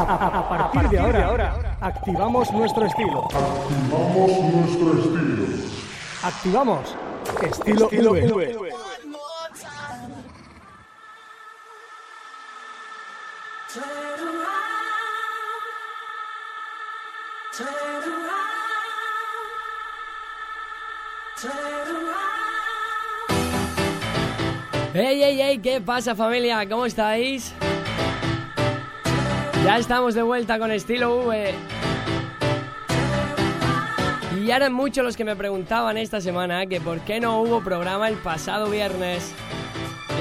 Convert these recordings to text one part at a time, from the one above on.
A, partir de ahora, activamos nuestro estilo. Activamos nuestro estilo. Activamos estilo, v. ¡Hey, hey, hey! ¿Qué pasa familia? ¿Cómo estáis? Ya estamos de vuelta con estilo V. Y eran muchos los que me preguntaban esta semana que por qué no hubo programa el pasado viernes.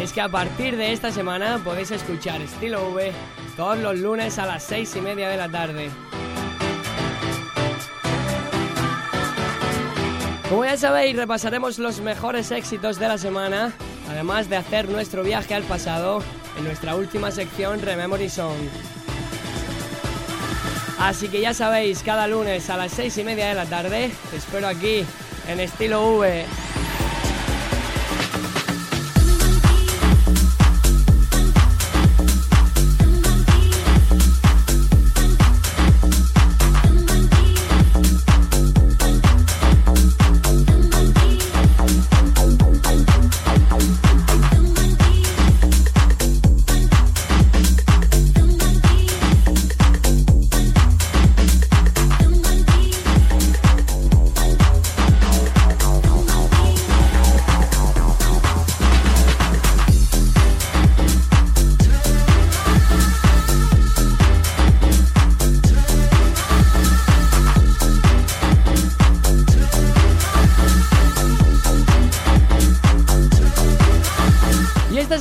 es que a partir de esta semana podéis escuchar estilo V todos los lunes a las seis y media de la tarde. Como ya sabéis, repasaremos los mejores éxitos de la semana además de hacer nuestro viaje al pasado en nuestra última sección Rememory Song. Así que ya sabéis, cada lunes a las seis y media de la tarde, te espero aquí en estilo V.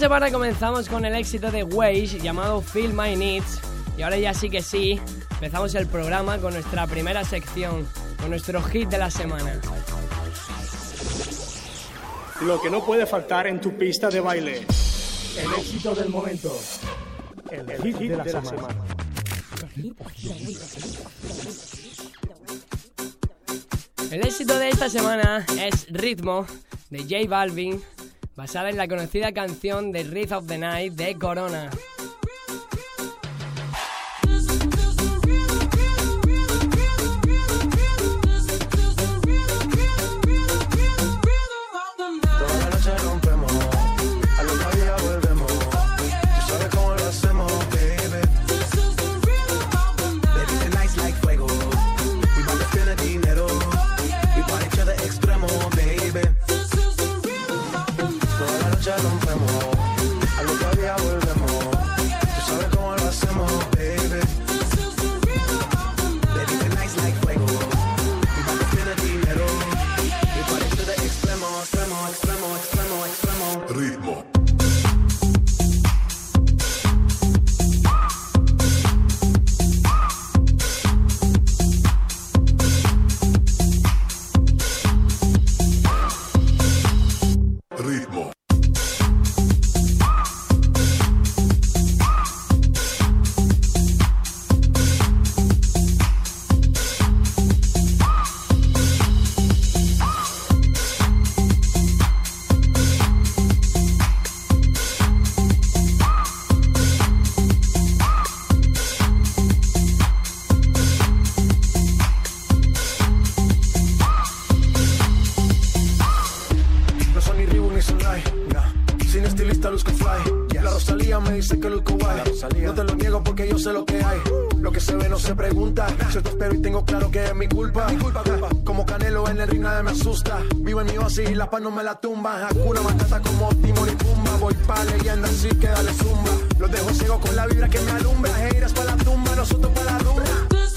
semana comenzamos con el éxito de Waze llamado Feel My Needs y ahora ya sí que sí, empezamos el programa con nuestra primera sección, con nuestro hit de la semana. Lo que no puede faltar en tu pista de baile. El éxito del momento. El, hit, de la, semana. El éxito de esta semana es Ritmo de J Balvin basada en la conocida canción The Wreath of the Night de Corona. No me la tumba. Hakuna Matata como Timor y Pumba. Voy pa' leyenda, así que dale zumba. Los dejo ciego con la vibra que me alumbra. Heiras pa' la tumba, nosotros pa' la rumba.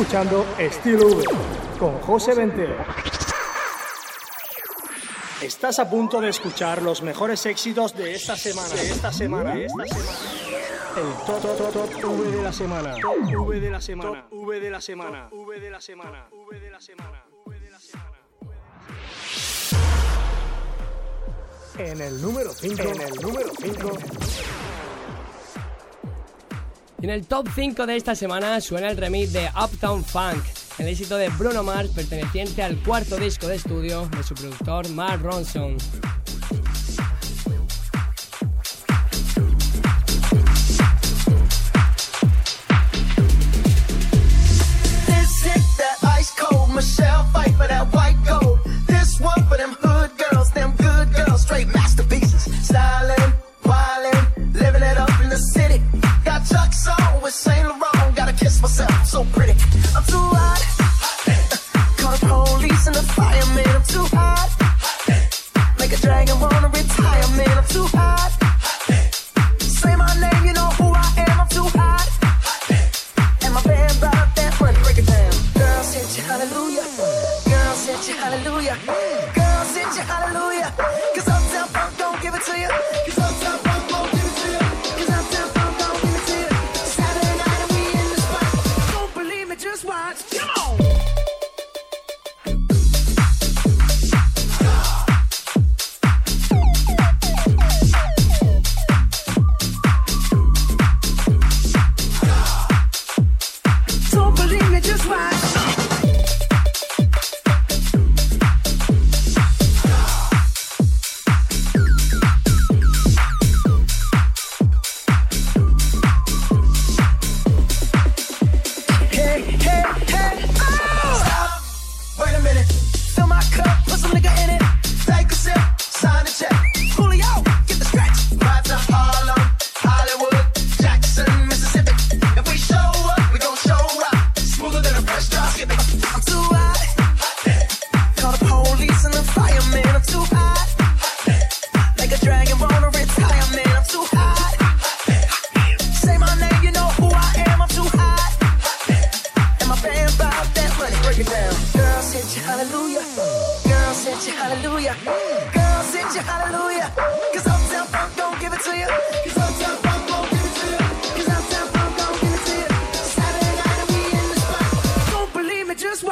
Escuchando Estilo V con José Ventero. Estás a punto de escuchar los mejores éxitos de esta semana. De esta semana. De esta semana. El top, top, top, top V de la semana. V de la semana. V de la semana. V de la semana. V de la semana. V de la semana. En el número 5. En el número 5. En el top 5 de esta semana suena el remix de Uptown Funk, el éxito de Bruno Mars perteneciente al cuarto disco de estudio de su productor Mark Ronson. retirement. I'm too high.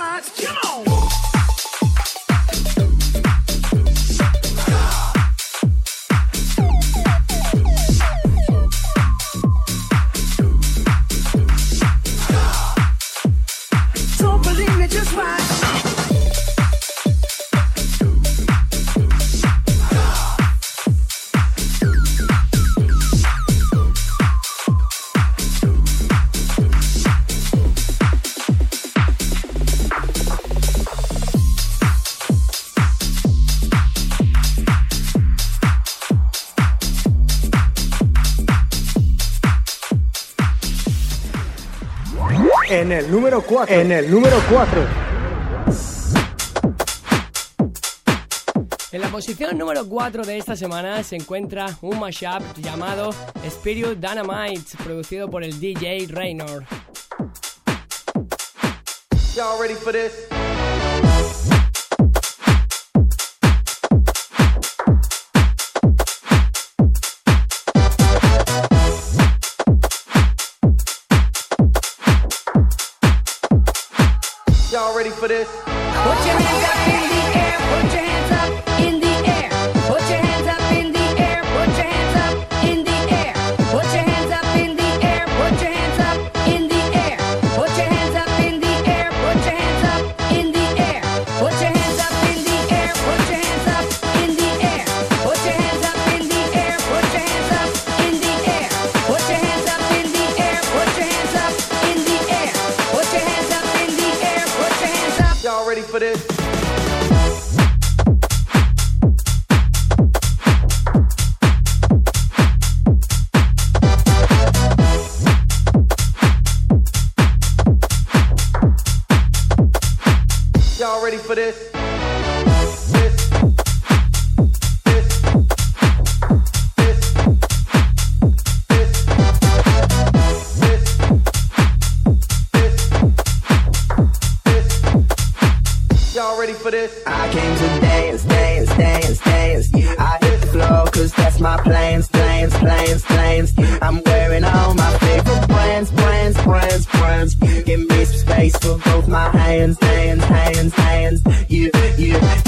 Come on. En el número 4. En el número 4. En la posición número 4 de esta semana se encuentra un mashup llamado Spirit Dynamite, producido por el DJ Raynor. Y'all ready for this? Ready for this? confident science, science, science, science. You, you,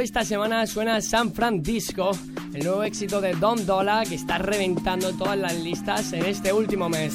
Esta semana suena San Francisco, el nuevo éxito de Don Dola que está reventando todas las listas en este último mes.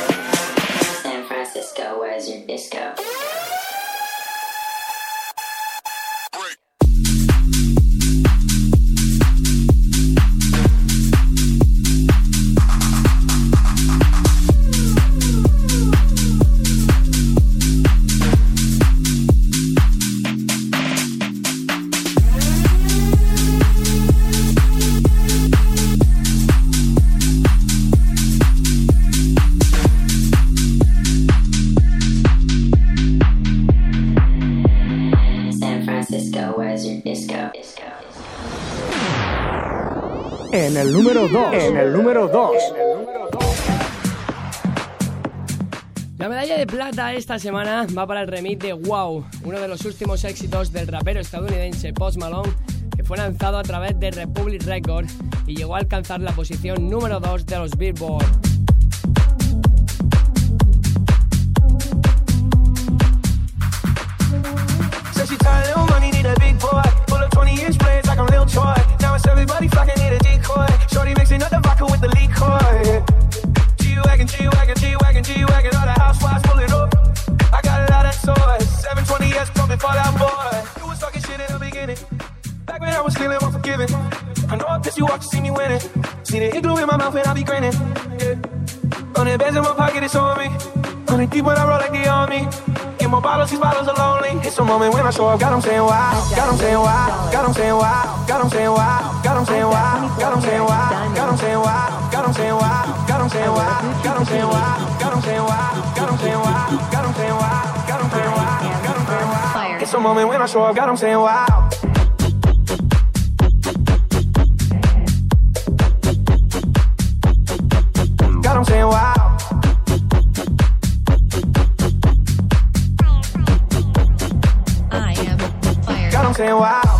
El número 2. En el número 2. La medalla de plata esta semana va para el remix de Wow, uno de los últimos éxitos del rapero estadounidense Post Malone, que fue lanzado a través de Republic Records y llegó a alcanzar la posición número 2 de los Billboard. See the igloo in my mouth and I be grinning. Yeah. Hundred bands in my pocket, it's on me. Hundred deep when I roll like the army. Get more bottles, these bottles are lonely. It's a moment when I show up, got 'em saying wow, got 'em saying wow, got 'em saying wow, got 'em saying wow, got 'em saying wow, got 'em saying wow, got 'em saying wow, got 'em saying wow, got 'em saying wow, got 'em saying wow, got 'em saying wow, got 'em saying wow, got 'em saying wow, got 'em saying wow, got 'em saying wow. It's a moment when I show up, got 'em saying wow. Saying wow.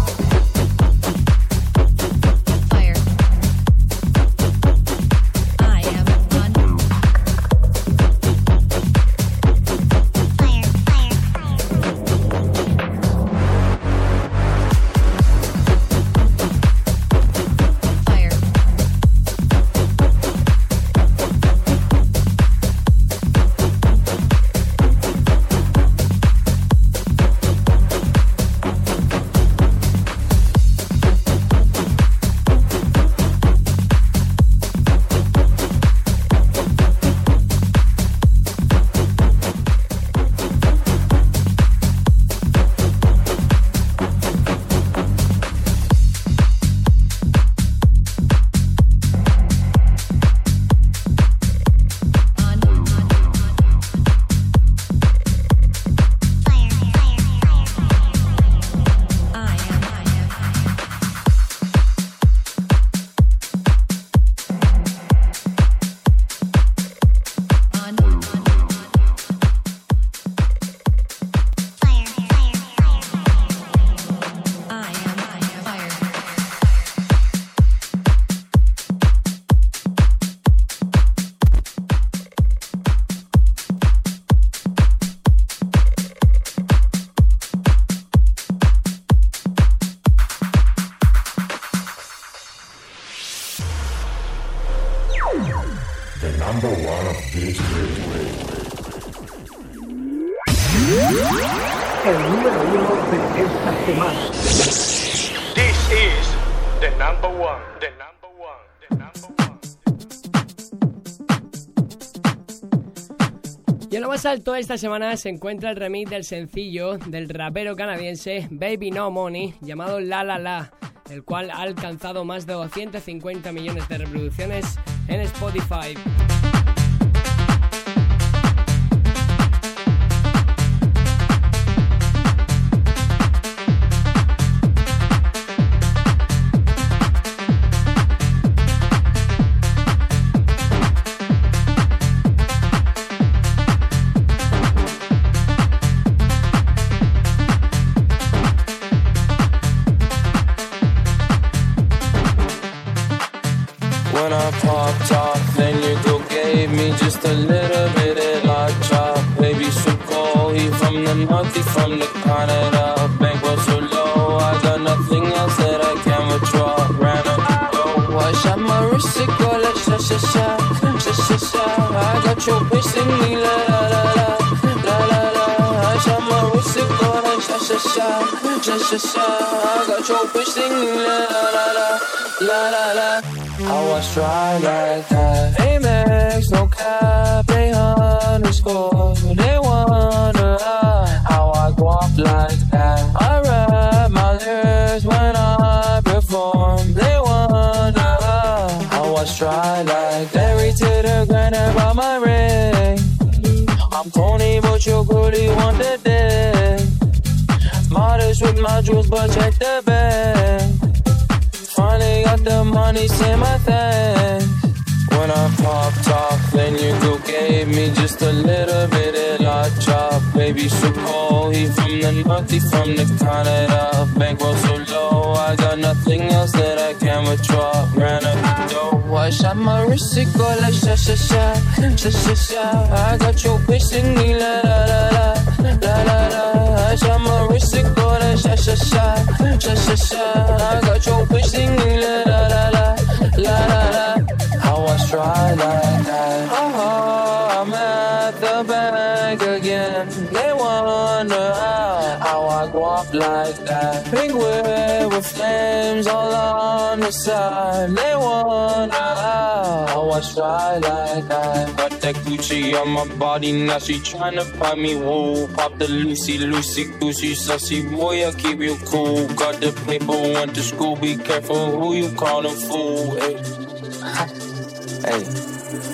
El número uno de esta semana. This is the number one, the number one, the number one. Y en lo más alto esta semana se encuentra el remix del sencillo del rapero canadiense Baby No Money llamado La La La, el cual ha alcanzado más de 250 millones de reproducciones en Spotify. I popped off, then you go gave me just a little bit of like chop. Baby, so cold, he from the north, he from the Canada. Bankroll so low, I got nothing else that I can withdraw. Ran up the dough, I shot my wrist, it go like sha sha sha, sha sha sha. I got your bitch singing la la la la, la la la. I shot my wrist, it go like sha sha sha, your bitch singing la la la la, la la. I was dry like that. Amex, no cap, they underscore. They wonder how I up like that. I rap my lyrics when I perform. They wonder how I stride like that. Reach to the ground about my ring. I'm corny, but you're good, you want the dick. Modest with my jewels, but check the bag. Finally got the money, say my thanks. When I popped off, then you go gave me just a little bit of la chop. Baby, so cold, he from the north, he from the Canada. Bankroll so low, I got nothing else that I can withdraw. Ran up the dough, I shot my wrist, it go like sha sha sha, sha sha sha. I got your bitch singing la la la la, la la la. I'm a risker, and ama Müşrik böyle I got your çok piştin la la la La. La la How I try like that. Oh, I'm at the bank again. They wonder how How I walk like that. Pink with flames all on the side. They wonder I try like I got that Gucci on my body. Now she tryna pop me woo. Pop the Lucy, Lucy, Gucci, sussy boy. I keep you cool. Got the paper, went to school. Be careful who you call a fool. Hey. Hey.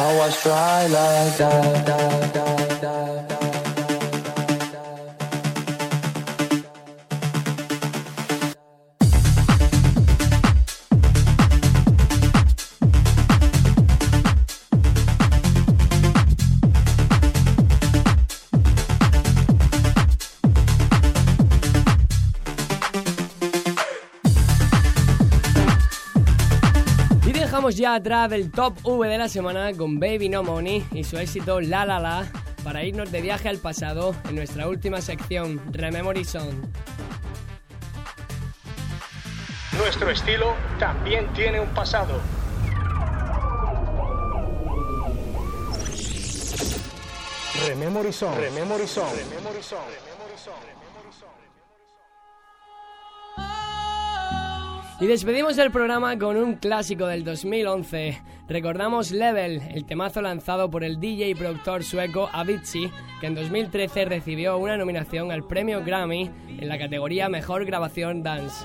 I was dry like that. Ya atrás el top V de la semana con Baby No Money y su éxito La La La para irnos de viaje al pasado en nuestra última sección Rememory Song. Nuestro estilo también tiene un pasado. Rememory Song. Rememory Song. Rememory Song. Y despedimos el programa con un clásico del 2011. Recordamos Level, el temazo lanzado por el DJ y productor sueco Avicii, que en 2013 recibió una nominación al premio Grammy en la categoría Mejor Grabación Dance.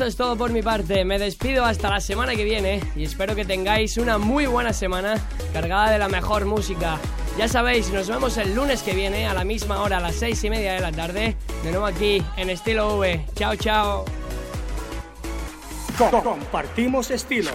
Esto es todo por mi parte. Me despido hasta la semana que viene y espero que tengáis una muy buena semana cargada de la mejor música. Ya sabéis, nos vemos el lunes que viene a la misma hora, a las seis y media de la tarde, de nuevo aquí en Estilo V. Chao, chao. Co- Compartimos estilo.